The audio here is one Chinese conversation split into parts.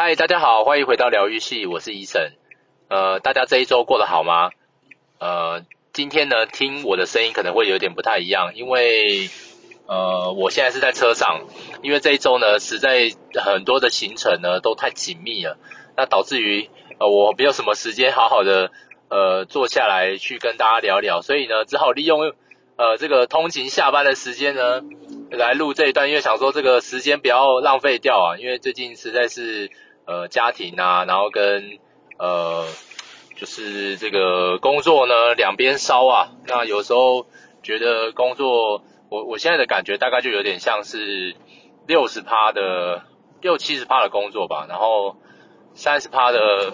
嗨，大家好，欢迎回到疗愈系，我是医生。呃，大家这一周过得好吗？呃，今天呢，听我的声音可能会有点不太一样，因为呃，我现在是在车上，因为这一周呢，实在很多的行程呢都太紧密了，那导致于呃我没有什么时间好好的呃坐下来去跟大家聊聊，所以呢，只好利用呃这个通勤下班的时间呢来录这一段，因为想说这个时间不要浪费掉啊，因为最近实在是。呃，家庭啊，然后跟呃，就是这个工作呢，两边烧啊。那有时候觉得工作，我我现在的感觉大概就有点像是六十趴的六七十趴的工作吧，然后三十趴的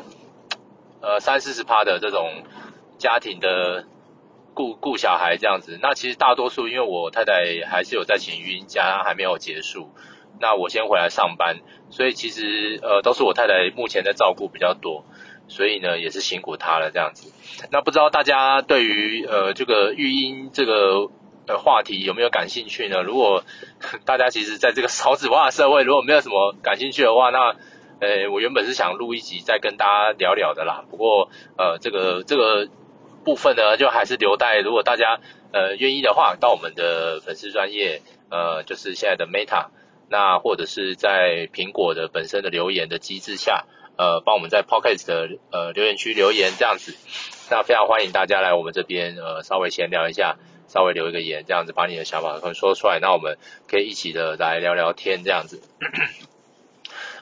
呃三四十趴的这种家庭的顾顾小孩这样子。那其实大多数因为我太太还是有在请育婴假，还没有结束。那我先回来上班，所以其实呃都是我太太目前在照顾比较多，所以呢也是辛苦她了这样子。那不知道大家对于呃这个育婴这个呃话题有没有感兴趣呢？如果 大家其实在这个少子化社会，如果没有什么感兴趣的话，那呃我原本是想录一集再跟大家聊聊的啦。不过呃这个这个部分呢，就还是留待如果大家呃愿意的话，到我们的粉丝专业呃就是现在的 Meta。那或者是在苹果的本身的留言的机制下，呃，帮我们在 Pocket 的呃留言区留言这样子，那非常欢迎大家来我们这边呃稍微闲聊一下，稍微留一个言这样子，把你的想法可能说出来，那我们可以一起的来聊聊天这样子。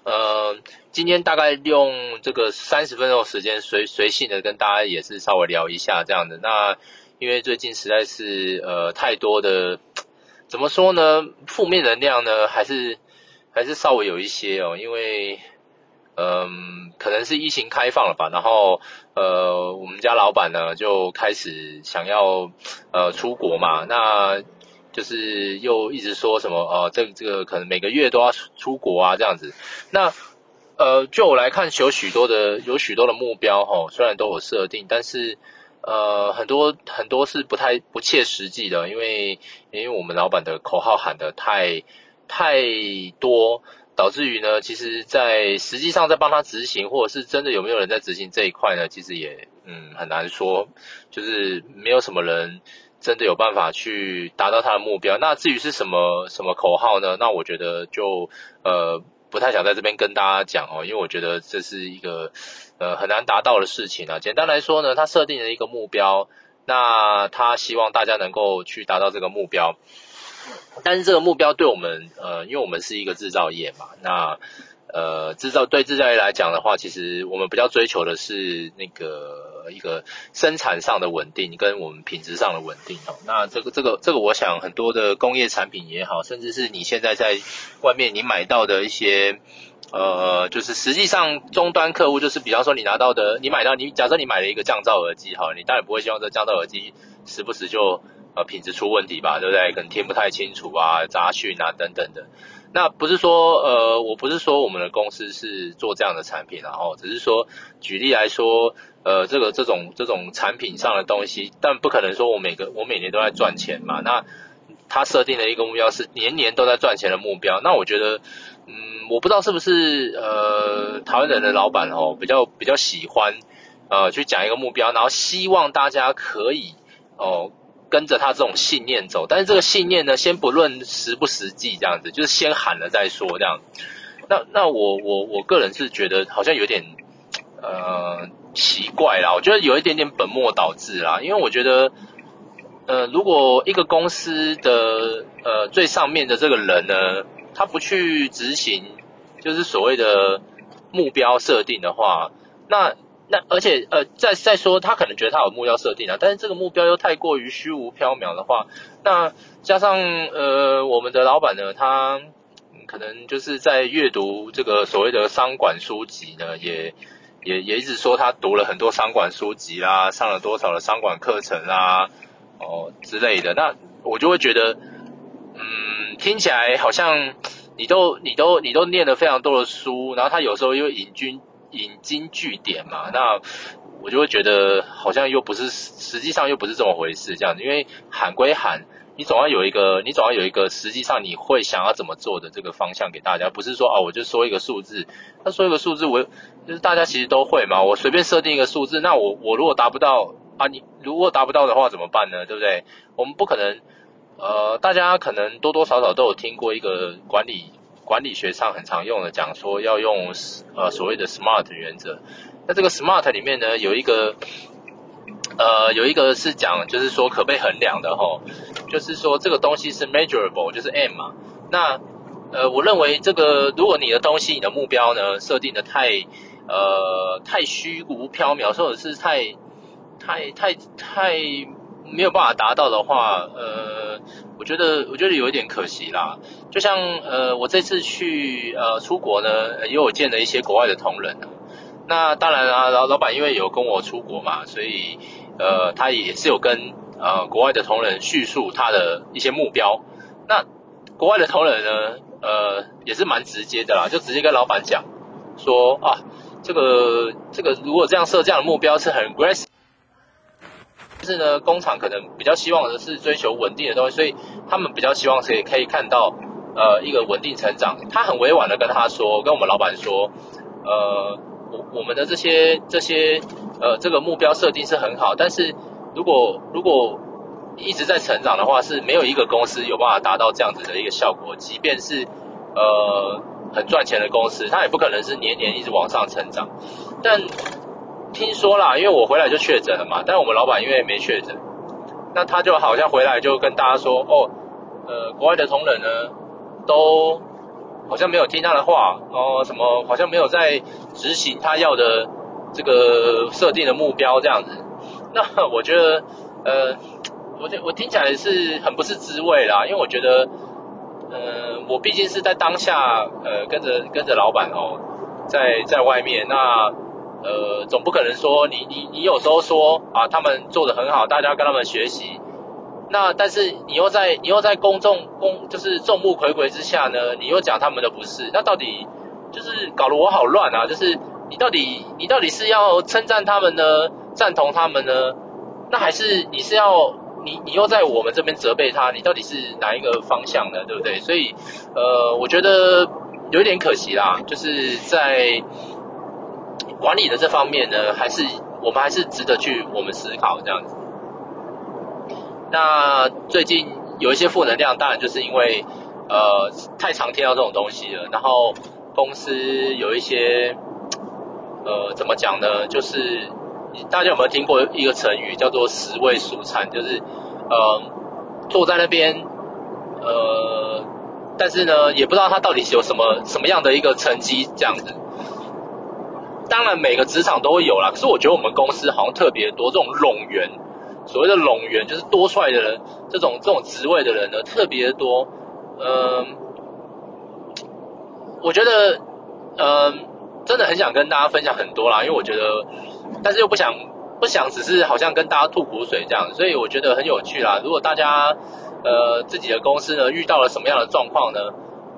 呃，今天大概用这个三十分钟时间随随性的跟大家也是稍微聊一下这样的。那因为最近实在是呃太多的。怎么说呢？负面能量呢，还是还是稍微有一些哦，因为嗯，可能是疫情开放了吧，然后呃，我们家老板呢就开始想要呃出国嘛，那就是又一直说什么哦、呃，这个这个可能每个月都要出国啊这样子。那呃，就我来看，有许多的有许多的目标哈、哦，虽然都有设定，但是。呃，很多很多是不太不切实际的，因为因为我们老板的口号喊得太太多，导致于呢，其实在实际上在帮他执行，或者是真的有没有人在执行这一块呢？其实也嗯很难说，就是没有什么人真的有办法去达到他的目标。那至于是什么什么口号呢？那我觉得就呃。不太想在这边跟大家讲哦，因为我觉得这是一个呃很难达到的事情啊。简单来说呢，他设定了一个目标，那他希望大家能够去达到这个目标。但是这个目标对我们呃，因为我们是一个制造业嘛，那呃制造对制造业来讲的话，其实我们比较追求的是那个。一个生产上的稳定跟我们品质上的稳定哦，那这个这个这个，我想很多的工业产品也好，甚至是你现在在外面你买到的一些，呃，就是实际上终端客户就是，比方说你拿到的，你买到你假设你买了一个降噪耳机哈，你当然不会希望这降噪耳机时不时就呃品质出问题吧，对不对？可能听不太清楚啊，杂讯啊等等的。那不是说呃，我不是说我们的公司是做这样的产品，然后只是说举例来说。呃，这个这种这种产品上的东西，但不可能说我每个我每年都在赚钱嘛。那他设定的一个目标是年年都在赚钱的目标。那我觉得，嗯，我不知道是不是呃台湾人的老板哦，比较比较喜欢呃去讲一个目标，然后希望大家可以哦跟着他这种信念走。但是这个信念呢，先不论实不实际，这样子就是先喊了再说这样。那那我我我个人是觉得好像有点呃。奇怪啦，我觉得有一点点本末倒置啦，因为我觉得，呃，如果一个公司的呃最上面的这个人呢，他不去执行，就是所谓的目标设定的话，那那而且呃再再说他可能觉得他有目标设定啊，但是这个目标又太过于虚无缥缈的话，那加上呃我们的老板呢，他可能就是在阅读这个所谓的商管书籍呢，也。也也一直说他读了很多商管书籍啦，上了多少的商管课程啊，哦之类的，那我就会觉得，嗯，听起来好像你都你都你都念了非常多的书，然后他有时候又引经引经据典嘛，那我就会觉得好像又不是实际上又不是这么回事这样子，因为喊归喊，你总要有一个，你总要有一个实际上你会想要怎么做的这个方向给大家，不是说啊，我就说一个数字，那说一个数字，我就是大家其实都会嘛，我随便设定一个数字，那我我如果达不到啊，你如果达不到的话怎么办呢？对不对？我们不可能，呃，大家可能多多少少都有听过一个管理管理学上很常用的讲说要用呃所谓的 SMART 原则，那这个 SMART 里面呢有一个。呃，有一个是讲，就是说可被衡量的齁，就是说这个东西是 measurable，就是 M 嘛。那呃，我认为这个，如果你的东西，你的目标呢设定的太呃太虚无缥缈，或者是太太太太没有办法达到的话，呃，我觉得我觉得有一点可惜啦。就像呃，我这次去呃出国呢，也有见了一些国外的同仁。那当然啦，老老板因为有跟我出国嘛，所以。呃，他也是有跟呃国外的同仁叙述他的一些目标。那国外的同仁呢，呃，也是蛮直接的啦，就直接跟老板讲说啊，这个这个如果这样设这样的目标是很 aggressive，但是呢，工厂可能比较希望的是追求稳定的东西，所以他们比较希望可以可以看到呃一个稳定成长。他很委婉的跟他说，跟我们老板说，呃，我我们的这些这些。呃，这个目标设定是很好，但是如果如果一直在成长的话，是没有一个公司有办法达到这样子的一个效果。即便是呃很赚钱的公司，它也不可能是年年一直往上成长。但听说啦，因为我回来就确诊了嘛，但我们老板因为没确诊，那他就好像回来就跟大家说，哦，呃，国外的同仁呢，都好像没有听他的话，哦，什么好像没有在执行他要的。这个设定的目标这样子，那我觉得，呃，我我听起来是很不是滋味啦，因为我觉得，呃，我毕竟是在当下，呃，跟着跟着老板哦，在在外面，那呃，总不可能说你你你有时候说啊，他们做得很好，大家跟他们学习，那但是你又在你又在公众公就是众目睽睽之下呢，你又讲他们的不是，那到底就是搞得我好乱啊，就是。你到底你到底是要称赞他们呢，赞同他们呢？那还是你是要你你又在我们这边责备他？你到底是哪一个方向呢？对不对？所以呃，我觉得有一点可惜啦，就是在管理的这方面呢，还是我们还是值得去我们思考这样子。那最近有一些负能量，当然就是因为呃太常听到这种东西了，然后公司有一些。呃，怎么讲呢？就是大家有没有听过一个成语叫做“十味素餐”？就是呃，坐在那边，呃，但是呢，也不知道他到底有什么什么样的一个成绩这样子。当然，每个职场都会有啦。可是我觉得我们公司好像特别多这种冗员，所谓的冗员就是多出来的人，这种这种职位的人呢，特别多。嗯、我觉得，嗯、真的很想跟大家分享很多啦，因为我觉得，但是又不想不想只是好像跟大家吐苦水这样，所以我觉得很有趣啦。如果大家呃自己的公司呢遇到了什么样的状况呢，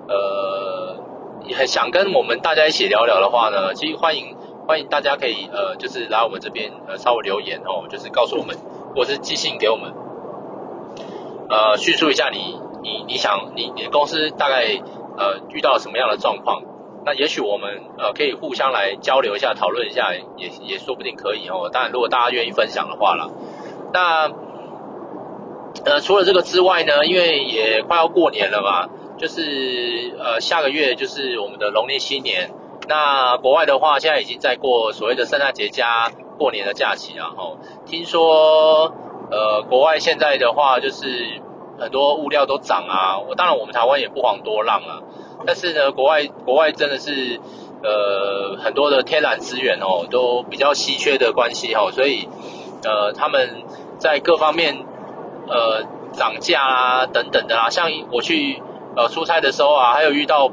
呃也很想跟我们大家一起聊聊的话呢，其实欢迎欢迎大家可以呃就是来我们这边呃稍微留言哦，就是告诉我们或是寄信给我们，呃叙述一下你你你想你你的公司大概呃遇到什么样的状况。那也许我们呃可以互相来交流一下，讨论一下，也也说不定可以哦。当然，如果大家愿意分享的话啦。那呃除了这个之外呢，因为也快要过年了嘛，就是呃下个月就是我们的农历新年。那国外的话，现在已经在过所谓的圣诞节加过年的假期了哈。听说呃国外现在的话，就是很多物料都涨啊。我当然我们台湾也不遑多让啊。但是呢，国外国外真的是呃很多的天然资源哦都比较稀缺的关系哦，所以呃他们在各方面呃涨价啊等等的啦，像我去呃出差的时候啊，还有遇到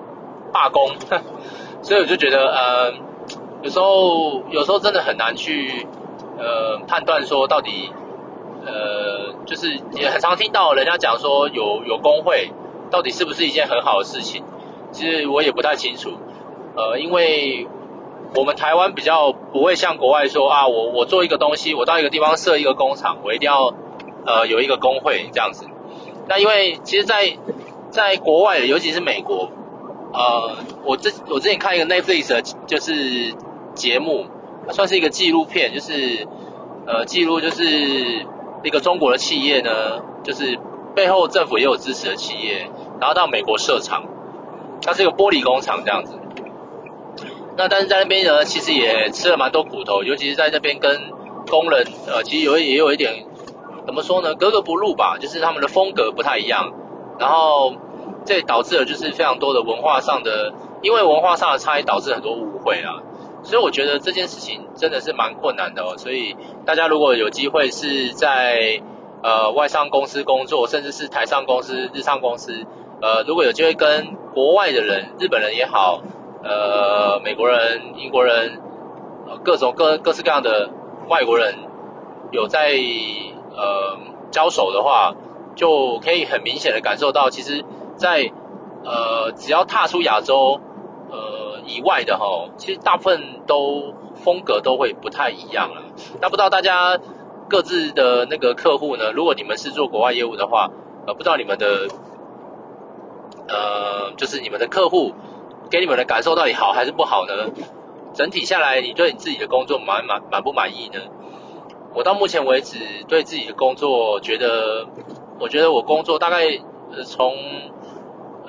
罢工，所以我就觉得呃有时候有时候真的很难去呃判断说到底呃就是也很常听到人家讲说有有工会到底是不是一件很好的事情。其实我也不太清楚，呃，因为我们台湾比较不会像国外说啊，我我做一个东西，我到一个地方设一个工厂，我一定要呃有一个工会这样子。那因为其实在，在在国外，尤其是美国，呃，我之我之前看一个 Netflix 的就是节目，算是一个纪录片，就是呃记录就是一个中国的企业呢，就是背后政府也有支持的企业，然后到美国设厂，它是一个玻璃工厂这样子。那但是在那边呢，其实也吃了蛮多苦头，尤其是在那边跟工人，呃，其实有也有一点，怎么说呢，格格不入吧，就是他们的风格不太一样，然后这导致了就是非常多的文化上的，因为文化上的差异导致很多误会啊，所以我觉得这件事情真的是蛮困难的哦，所以大家如果有机会是在呃外商公司工作，甚至是台商公司、日商公司，呃，如果有机会跟国外的人，日本人也好。呃，美国人、英国人，呃，各种各各式各样的外国人有在呃交手的话，就可以很明显的感受到，其实在，呃只要踏出亚洲呃以外的哈，其实大部分都风格都会不太一样了。那不知道大家各自的那个客户呢？如果你们是做国外业务的话，呃，不知道你们的呃就是你们的客户。给你们的感受到底好还是不好呢？整体下来，你对你自己的工作满满满不满意呢？我到目前为止对自己的工作觉得，我觉得我工作大概呃从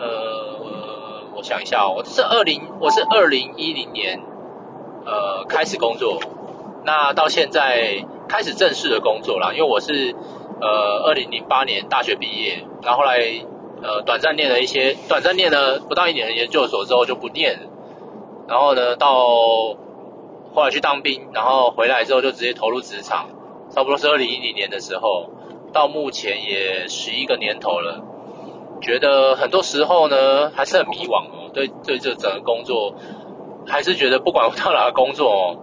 呃我想一下哦，我是二零我是二零一零年呃开始工作，那到现在开始正式的工作啦，因为我是呃二零零八年大学毕业，然后后来。呃，短暂念了一些，短暂念了不到一年的研究所之后就不念了，然后呢，到后来去当兵，然后回来之后就直接投入职场，差不多是二零一零年的时候，到目前也十一个年头了，觉得很多时候呢还是很迷惘哦，对对，这整个工作还是觉得不管我到哪个工作哦，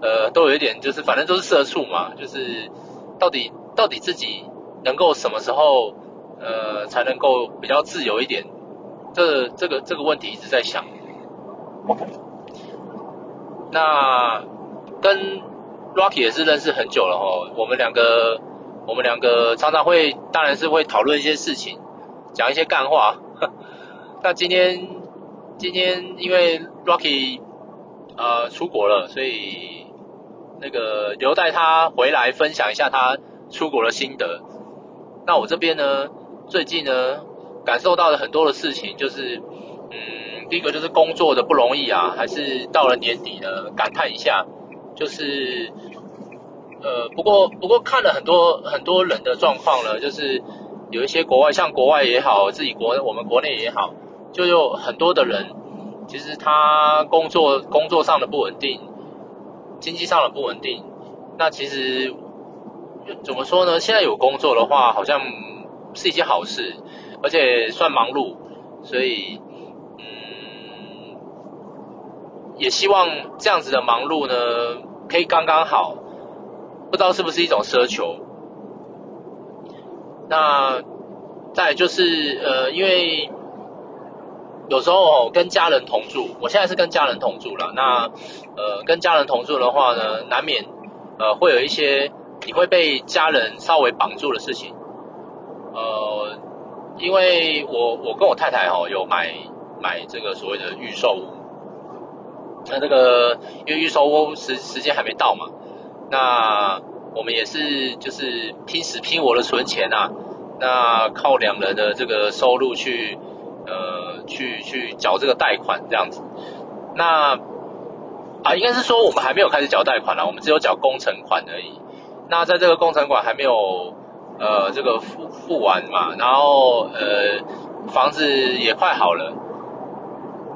呃，都有一点就是反正都是社畜嘛，就是到底到底自己能够什么时候。呃，才能够比较自由一点，这这个这个问题一直在想。那跟 Rocky 也是认识很久了哦，我们两个我们两个常常会，当然是会讨论一些事情，讲一些干话。那今天今天因为 Rocky 呃出国了，所以那个留待他回来分享一下他出国的心得。那我这边呢？最近呢，感受到了很多的事情，就是，嗯，第一个就是工作的不容易啊，还是到了年底呢，感叹一下，就是，呃，不过不过看了很多很多人的状况呢，就是有一些国外，像国外也好，自己国我们国内也好，就有很多的人，其实他工作工作上的不稳定，经济上的不稳定，那其实怎么说呢？现在有工作的话，好像。是一件好事，而且算忙碌，所以，嗯，也希望这样子的忙碌呢，可以刚刚好，不知道是不是一种奢求。那再就是，呃，因为有时候跟家人同住，我现在是跟家人同住了。那，呃，跟家人同住的话呢，难免，呃，会有一些你会被家人稍微绑住的事情。呃，因为我我跟我太太哈有买买这个所谓的预售屋，那这个因为预售屋时时间还没到嘛，那我们也是就是拼死拼活的存钱、啊，那靠两人的这个收入去呃去去缴这个贷款这样子，那啊应该是说我们还没有开始缴贷款啦，我们只有缴工程款而已，那在这个工程款还没有。呃，这个付付完嘛，然后呃，房子也快好了，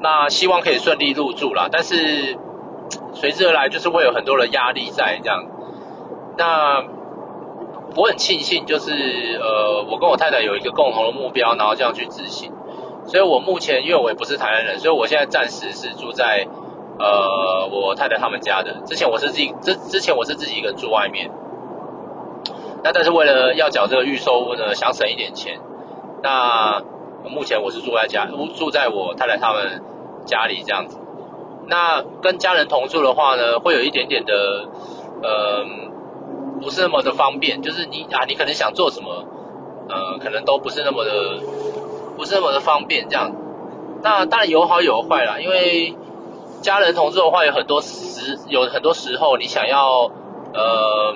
那希望可以顺利入住啦。但是随之而来就是会有很多的压力在这样。那我很庆幸，就是呃，我跟我太太有一个共同的目标，然后这样去执行。所以我目前因为我也不是台湾人，所以我现在暂时是住在呃我太太他们家的。之前我是自己，之之前我是自己一个人住外面。那但是为了要缴这个预售屋呢，想省一点钱，那目前我是住在家，住在我太太他们家里这样子。那跟家人同住的话呢，会有一点点的，呃，不是那么的方便。就是你啊，你可能想做什么，呃，可能都不是那么的，不是那么的方便这样。那当然有好有坏啦，因为家人同住的话，有很多时有很多时候，你想要呃，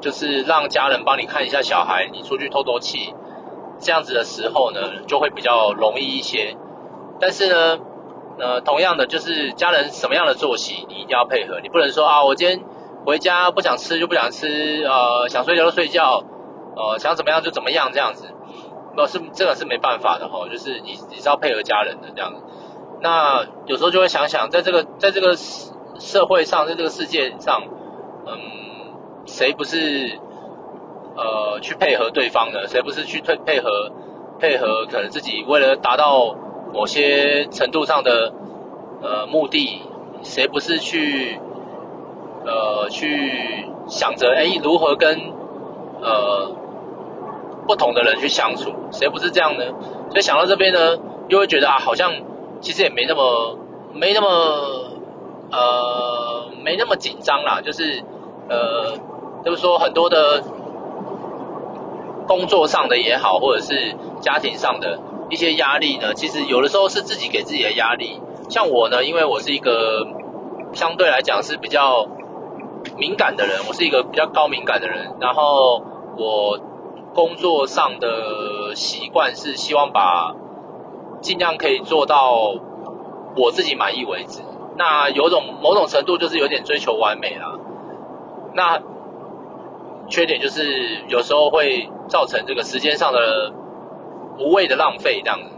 就是让家人帮你看一下小孩，你出去透透气，这样子的时候呢，就会比较容易一些。但是呢，呃，同样的就是家人什么样的作息，你一定要配合，你不能说啊，我今天回家不想吃就不想吃，呃，想睡觉就睡觉。呃，想怎么样就怎么样这样子，那是这个是没办法的哈，就是你你是要配合家人的这样子。那有时候就会想想，在这个在这个社会上，在这个世界上，嗯，谁不是呃去配合对方的？谁不是去配配合配合可能自己为了达到某些程度上的呃目的，谁不是去呃去想着哎如何跟呃。不同的人去相处，谁不是这样呢？所以想到这边呢，又会觉得啊，好像其实也没那么没那么呃没那么紧张啦。就是呃，就是说很多的工作上的也好，或者是家庭上的一些压力呢，其实有的时候是自己给自己的压力。像我呢，因为我是一个相对来讲是比较敏感的人，我是一个比较高敏感的人，然后我。工作上的习惯是希望把尽量可以做到我自己满意为止。那有种某种程度就是有点追求完美啦。那缺点就是有时候会造成这个时间上的无谓的浪费这样子。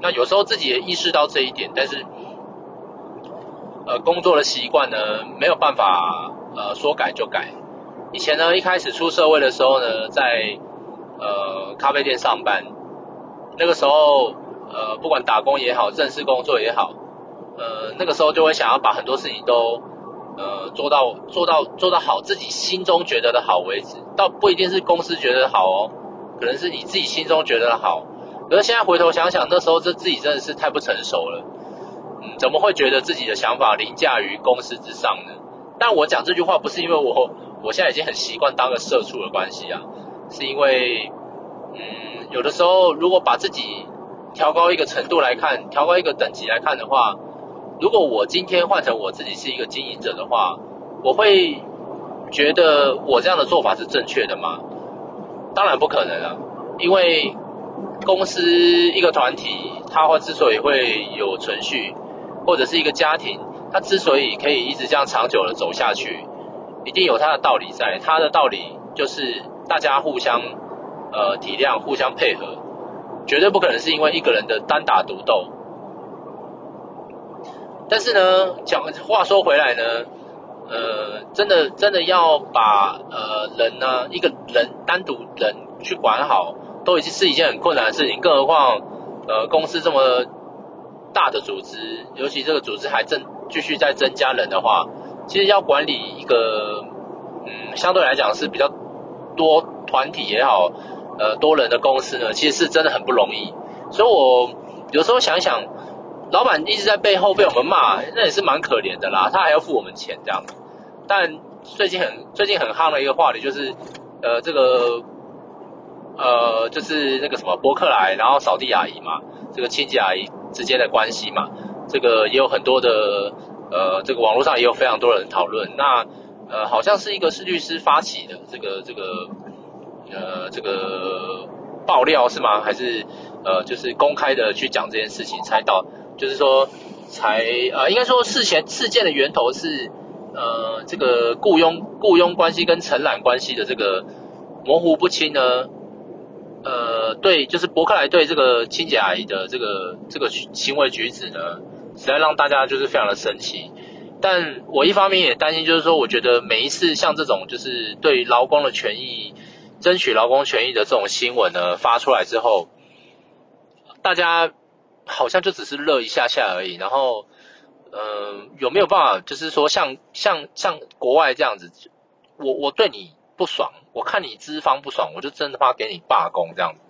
那有时候自己也意识到这一点，但是呃工作的习惯呢没有办法呃说改就改。以前呢一开始出社会的时候呢在呃，咖啡店上班，那个时候，呃，不管打工也好，正式工作也好，呃，那个时候就会想要把很多事情都，呃，做到做到做到好，自己心中觉得的好为止，倒不一定是公司觉得好哦，可能是你自己心中觉得好。可是现在回头想想，那时候这自己真的是太不成熟了，嗯，怎么会觉得自己的想法凌驾于公司之上呢？但我讲这句话不是因为我我现在已经很习惯当个社畜的关系啊。是因为，嗯，有的时候如果把自己调高一个程度来看，调高一个等级来看的话，如果我今天换成我自己是一个经营者的话，我会觉得我这样的做法是正确的吗？当然不可能啊，因为公司一个团体，它会之所以会有存续，或者是一个家庭，他之所以可以一直这样长久的走下去，一定有他的道理在，他的道理就是。大家互相呃体谅，互相配合，绝对不可能是因为一个人的单打独斗。但是呢，讲话说回来呢，呃，真的真的要把呃人呢一个人单独人去管好，都已经是一件很困难的事情。更何况呃公司这么大的组织，尤其这个组织还正继续再增加人的话，其实要管理一个嗯相对来讲是比较。多团体也好，呃，多人的公司呢，其实是真的很不容易。所以我有时候想一想，老板一直在背后被我们骂，那也是蛮可怜的啦。他还要付我们钱这样。但最近很最近很夯的一个话题就是，呃，这个呃，就是那个什么伯克莱，然后扫地阿姨嘛，这个清洁阿姨之间的关系嘛，这个也有很多的呃，这个网络上也有非常多人讨论。那呃，好像是一个是律师发起的这个这个呃这个爆料是吗？还是呃就是公开的去讲这件事情才导，就是说才呃应该说事前事件的源头是呃这个雇佣雇佣关系跟承揽关系的这个模糊不清呢？呃，对，就是博克莱对这个清洁阿姨的这个这个行为举止呢，实在让大家就是非常的生气。但我一方面也担心，就是说，我觉得每一次像这种就是对劳工的权益、争取劳工权益的这种新闻呢发出来之后，大家好像就只是乐一下下而已。然后，嗯、呃，有没有办法，就是说像像像国外这样子，我我对你不爽，我看你资方不爽，我就真的怕给你罢工这样子。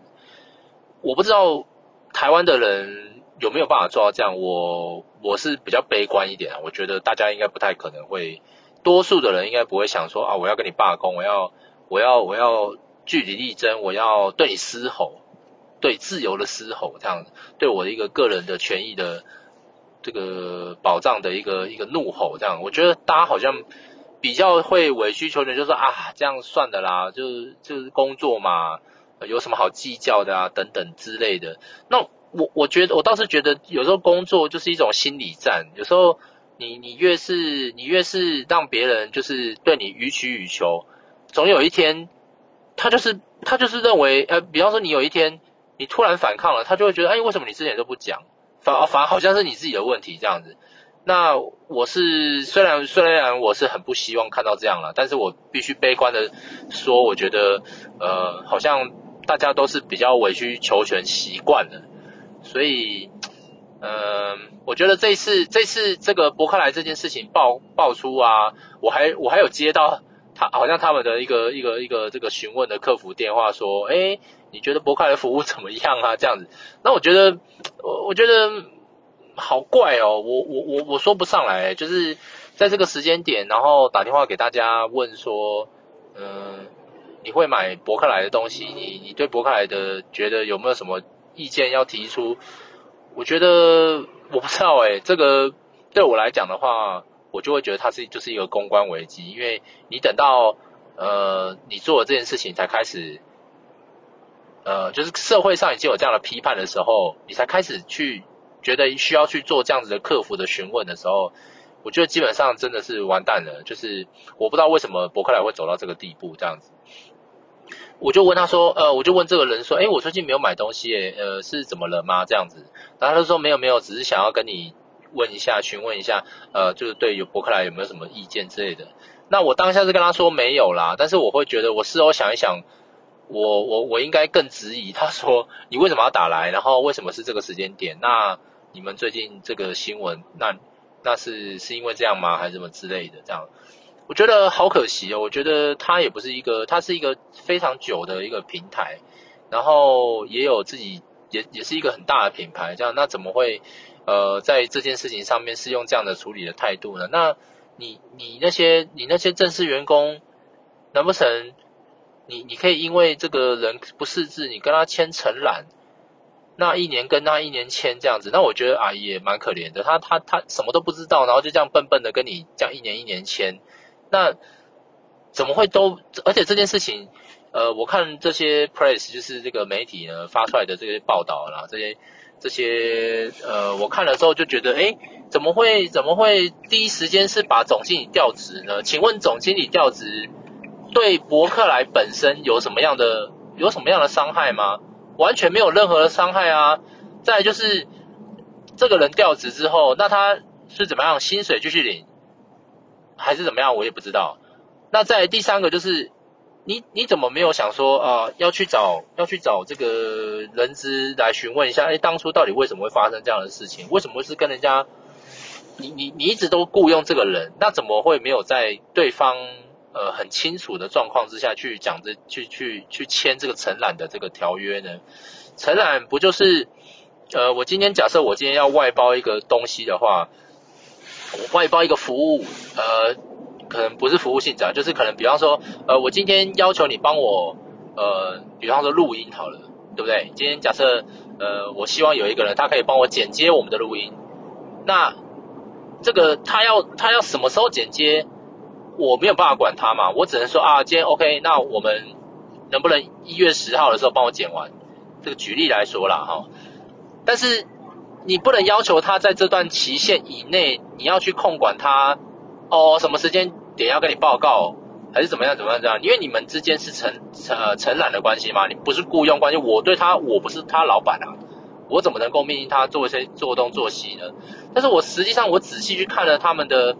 我不知道台湾的人。有没有办法做到这样？我我是比较悲观一点，我觉得大家应该不太可能会，多数的人应该不会想说啊，我要跟你罢工，我要我要我要据理力争，我要对你嘶吼，对自由的嘶吼，这样对我的一个个人的权益的这个保障的一个一个怒吼，这样，我觉得大家好像比较会委曲求全，就说啊，这样算的啦，就是就是工作嘛，有什么好计较的啊，等等之类的。那我我觉得我倒是觉得，有时候工作就是一种心理战，有时候你你越是你越是让别人就是对你予取予求，总有一天。他就是他就是认为，呃，比方说你有一天你突然反抗了，他就会觉得，哎，为什么你之前都不讲？反反而好像是你自己的问题这样子。那我是虽然虽然我是很不希望看到这样了，但是我必须悲观的说，我觉得，呃，好像大家都是比较委曲求全习惯了，所以，嗯、呃，我觉得这次这次这个博客来这件事情爆爆出啊，我还我还有接到。他好像他们的一个一个一个这个询问的客服电话说，哎，你觉得博客来服务怎么样啊？这样子，那我觉得，我我觉得好怪哦，我我我我说不上来，就是在这个时间点，然后打电话给大家问说，嗯，你会买博客来的东西？你你对博客来的觉得有没有什么意见要提出？我觉得我不知道哎，这个对我来讲的话。我就会觉得它是就是一个公关危机，因为你等到呃你做了这件事情才开始，呃就是社会上已经有这样的批判的时候，你才开始去觉得需要去做这样子的客服的询问的时候，我觉得基本上真的是完蛋了。就是我不知道为什么博客来会走到这个地步这样子，我就问他说，呃我就问这个人说，诶我最近没有买东西，诶呃是怎么了吗？这样子，然后他说没有没有，只是想要跟你。问一下，询问一下，呃，就是对有博客来有没有什么意见之类的。那我当下是跟他说没有啦，但是我会觉得，我事后想一想，我我我应该更质疑。他说你为什么要打来？然后为什么是这个时间点？那你们最近这个新闻，那那是是因为这样吗？还是什么之类的？这样，我觉得好可惜哦。我觉得他也不是一个，他是一个非常久的一个平台，然后也有自己，也也是一个很大的品牌。这样，那怎么会？呃，在这件事情上面是用这样的处理的态度呢？那你你那些你那些正式员工，难不成你你可以因为这个人不识字，你跟他签承揽，那一年跟他一年签这样子？那我觉得阿姨也蛮可怜的，他他他什么都不知道，然后就这样笨笨的跟你这样一年一年签，那怎么会都？而且这件事情，呃，我看这些 press 就是这个媒体呢发出来的这些报道啦，这些。这些呃，我看了之后就觉得，诶，怎么会怎么会第一时间是把总经理调职呢？请问总经理调职对伯克莱本身有什么样的有什么样的伤害吗？完全没有任何的伤害啊！再就是这个人调职之后，那他是怎么样？薪水继续领，还是怎么样？我也不知道。那在第三个就是。你你怎么没有想说啊、要去找要去找这个人资来询问一下，哎，当初到底为什么会发生这样的事情？为什么会是跟人家，你你你一直都雇佣这个人，那怎么会没有在对方呃很清楚的状况之下去讲这去去去签这个承揽的这个条约呢？承揽不就是呃，我今天假设我今天要外包一个东西的话，我外包一个服务呃。可能不是服务性质啊，就是可能比方说，呃，我今天要求你帮我，呃，比方说录音好了，对不对？今天假设，呃，我希望有一个人他可以帮我剪接我们的录音，那这个他要他要什么时候剪接，我没有办法管他嘛，我只能说啊，今天 OK，那我们能不能一月十号的时候帮我剪完？这个举例来说啦，哈，但是你不能要求他在这段期限以内，你要去控管他，哦，什么时间？点要跟你报告，还是怎么样怎么样这样？因为你们之间是承呃承揽的关系嘛，你不是雇佣关系。我对他，我不是他老板啊，我怎么能够命令他做一些做东做西呢？但是我实际上我仔细去看了他们的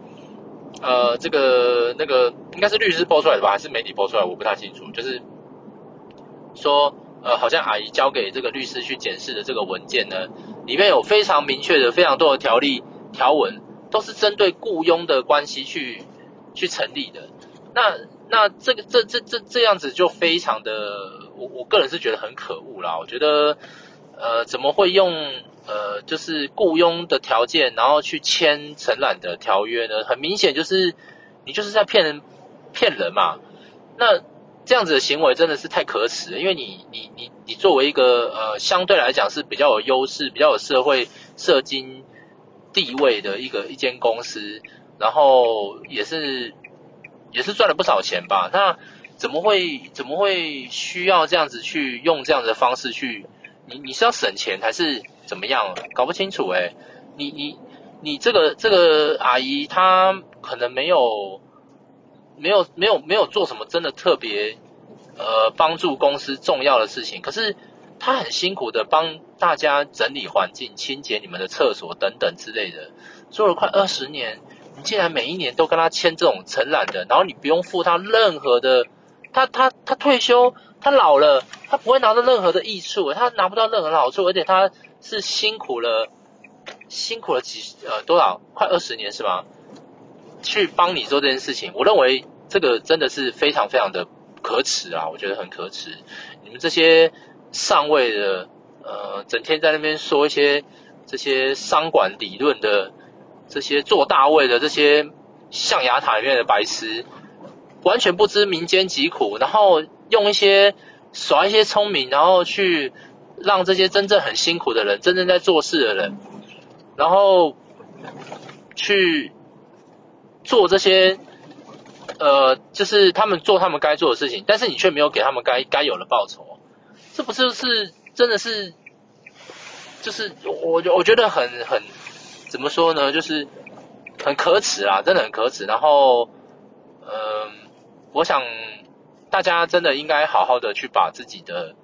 呃这个那个应该是律师播出来的吧，还是媒体播出来？我不太清楚。就是说呃好像阿姨交给这个律师去检视的这个文件呢，里面有非常明确的非常多的条例条文，都是针对雇佣的关系去。去成立的，那那这个这这这这样子就非常的，我我个人是觉得很可恶啦。我觉得，呃，怎么会用呃就是雇佣的条件，然后去签承揽的条约呢？很明显就是你就是在骗人骗人嘛。那这样子的行为真的是太可耻了，因为你你你你作为一个呃相对来讲是比较有优势、比较有社会社经地位的一个一间公司，然后也是也是赚了不少钱吧？那怎么会怎么会需要这样子去用这样子的方式去？你你是要省钱还是怎么样？搞不清楚诶、你你你这个这个阿姨她可能没有。没有没有没有做什么真的特别呃帮助公司重要的事情，可是他很辛苦的帮大家整理环境、清洁你们的厕所等等之类的，做了快二十年，你竟然每一年都跟他签这种承揽的，然后你不用付他任何的，他他他退休，他老了，他不会拿到任何的益处，他拿不到任何好处，而且他是辛苦了辛苦了几呃多少？快二十年是吗？去帮你做这件事情，我认为这个真的是非常非常的可耻啊！我觉得很可耻。你们这些上位的，呃，整天在那边说一些这些商管理论的，这些做大位的这些象牙塔里面的白痴，完全不知民间疾苦，然后用一些耍一些聪明，然后去让这些真正很辛苦的人，真正在做事的人，然后去。做这些，呃，就是他们做他们该做的事情，但是你却没有给他们该该有的报酬，这不就是真的是，就是我我觉得很很怎么说呢，就是很可耻啊，真的很可耻。然后，嗯、我想大家真的应该好好的去把自己的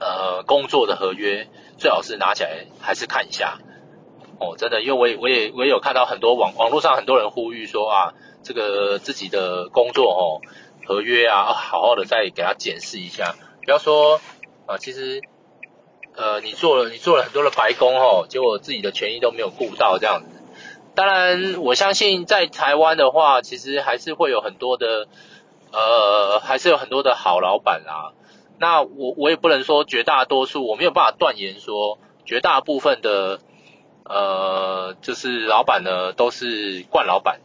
呃工作的合约最好是拿起来还是看一下。哦，真的，因为我也我也我也有看到很多网网络上很多人呼吁说啊，这个自己的工作哦，合约啊，好好的再给他检视一下，不要说啊，其实呃，你做了你做了很多的白工哦，结果自己的权益都没有顾到这样子。当然，我相信在台湾的话，其实还是会有很多的呃，还是有很多的好老板啦。那我我也不能说绝大多数，我没有办法断言说绝大部分的。呃，就是老板呢都是惯老板，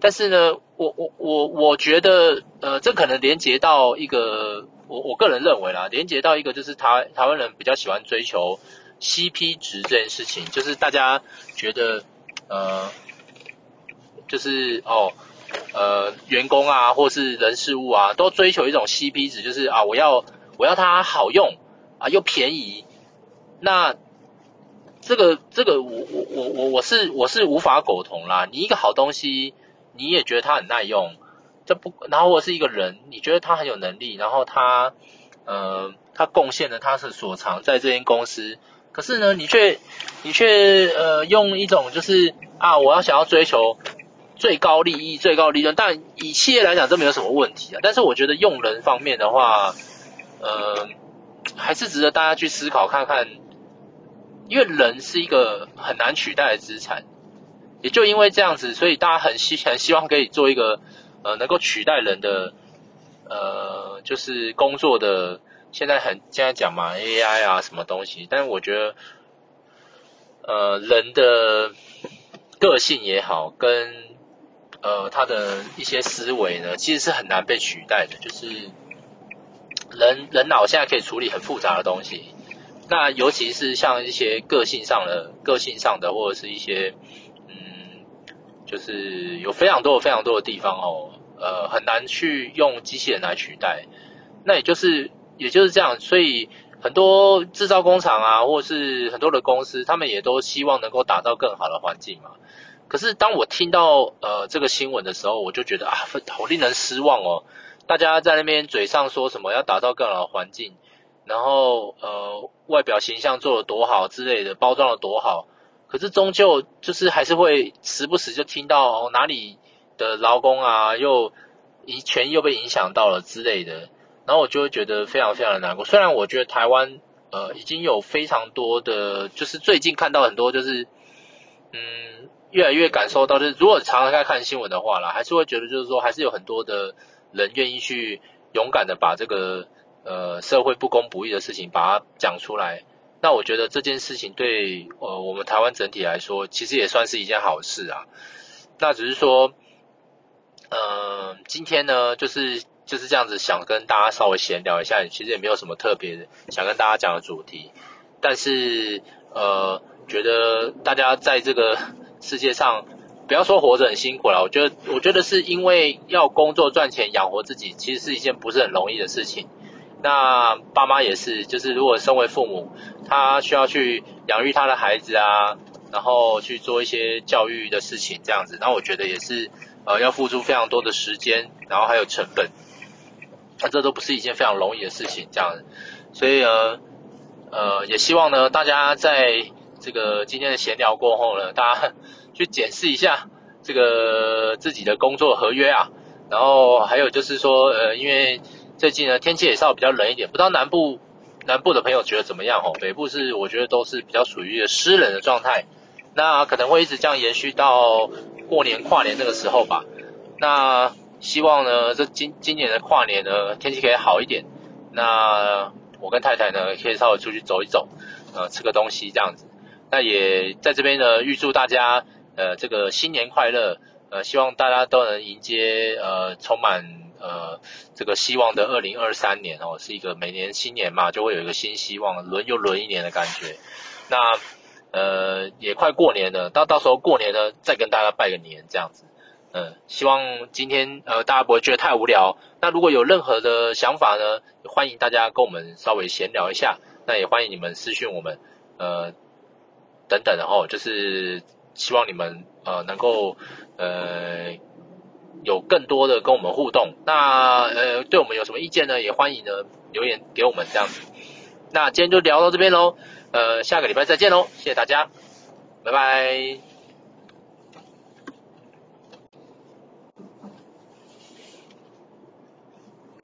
但是呢，我我我我觉得，呃，这可能连接到一个，我我个人认为啦，连接到一个就是台台湾人比较喜欢追求 CP 值这件事情，就是大家觉得，呃，就是哦，呃，员工啊，或是人事物啊，都追求一种 CP 值，就是啊，我要我要它好用啊，又便宜，那。这个这个我我我我我是我是无法苟同啦。你一个好东西，你也觉得它很耐用，这不，然后我是一个人，你觉得他很有能力，然后他呃他贡献了他是所长在这间公司，可是呢，你却你却呃用一种就是啊，我要想要追求最高利益、最高利润，但以企业来讲这没有什么问题啊。但是我觉得用人方面的话，呃还是值得大家去思考看看。因为人是一个很难取代的资产，也就因为这样子，所以大家很希很希望可以做一个呃能够取代人的呃就是工作的，现在很现在讲嘛 AI 啊什么东西，但是我觉得呃人的个性也好，跟呃他的一些思维呢，其实是很难被取代的，就是人人脑现在可以处理很复杂的东西。那尤其是像一些个性上的、个性上的，或者是一些，嗯，就是有非常多、非常多的地方哦，呃，很难去用机器人来取代。那也就是，也就是这样，所以很多制造工厂啊，或者是很多的公司，他们也都希望能够打造更好的环境嘛。可是当我听到呃这个新闻的时候，我就觉得啊，好令人失望哦。大家在那边嘴上说什么要打造更好的环境。然后呃，外表形象做得多好之类的，包装得多好，可是终究就是还是会时不时就听到哦哪里的劳工啊又影权益又被影响到了之类的，然后我就会觉得非常非常的难过。虽然我觉得台湾呃已经有非常多的，就是最近看到很多就是嗯越来越感受到，就是如果常常在看新闻的话啦，还是会觉得就是说还是有很多的人愿意去勇敢的把这个。呃，社会不公不义的事情，把它讲出来，那我觉得这件事情对呃我们台湾整体来说，其实也算是一件好事啊。那只是说，呃，今天呢，就是就是这样子想跟大家稍微闲聊一下，其实也没有什么特别想跟大家讲的主题，但是呃，觉得大家在这个 世界上，不要说活着很辛苦了，我觉得我觉得是因为要工作赚钱养活自己，其实是一件不是很容易的事情。那爸妈也是，就是如果身为父母，他需要去养育他的孩子啊，然后去做一些教育的事情这样子，那我觉得也是呃要付出非常多的时间，然后还有成本，那这都不是一件非常容易的事情这样子，所以呃呃也希望呢大家在这个今天的闲聊过后呢，大家 去检视一下这个自己的工作合约啊，然后还有就是说呃因为。最近呢，天气也稍微比较冷一点，不知道南部南部的朋友觉得怎么样哦？北部是我觉得都是比较属于湿冷的状态，那可能会一直这样延续到过年跨年那个时候吧。那希望呢，这今今年的跨年呢，天气可以好一点。那我跟太太呢，可以稍微出去走一走，呃，吃个东西这样子。那也在这边呢，预祝大家呃这个新年快乐，呃，希望大家都能迎接呃充满。呃，这个希望的二零二三年哦，是一个每年新年嘛，就会有一个新希望，轮又轮一年的感觉。那呃，也快过年了，到到时候过年呢，再跟大家拜个年这样子。嗯、希望今天呃大家不会觉得太无聊。那如果有任何的想法呢，欢迎大家跟我们稍微闲聊一下。那也欢迎你们私讯我们，呃，等等，然后就是希望你们呃能够呃。有更多的跟我们互动，那呃，对我们有什么意见呢？也欢迎呢留言给我们这样子。那今天就聊到这边喽，呃，下个礼拜再见喽，谢谢大家，拜拜。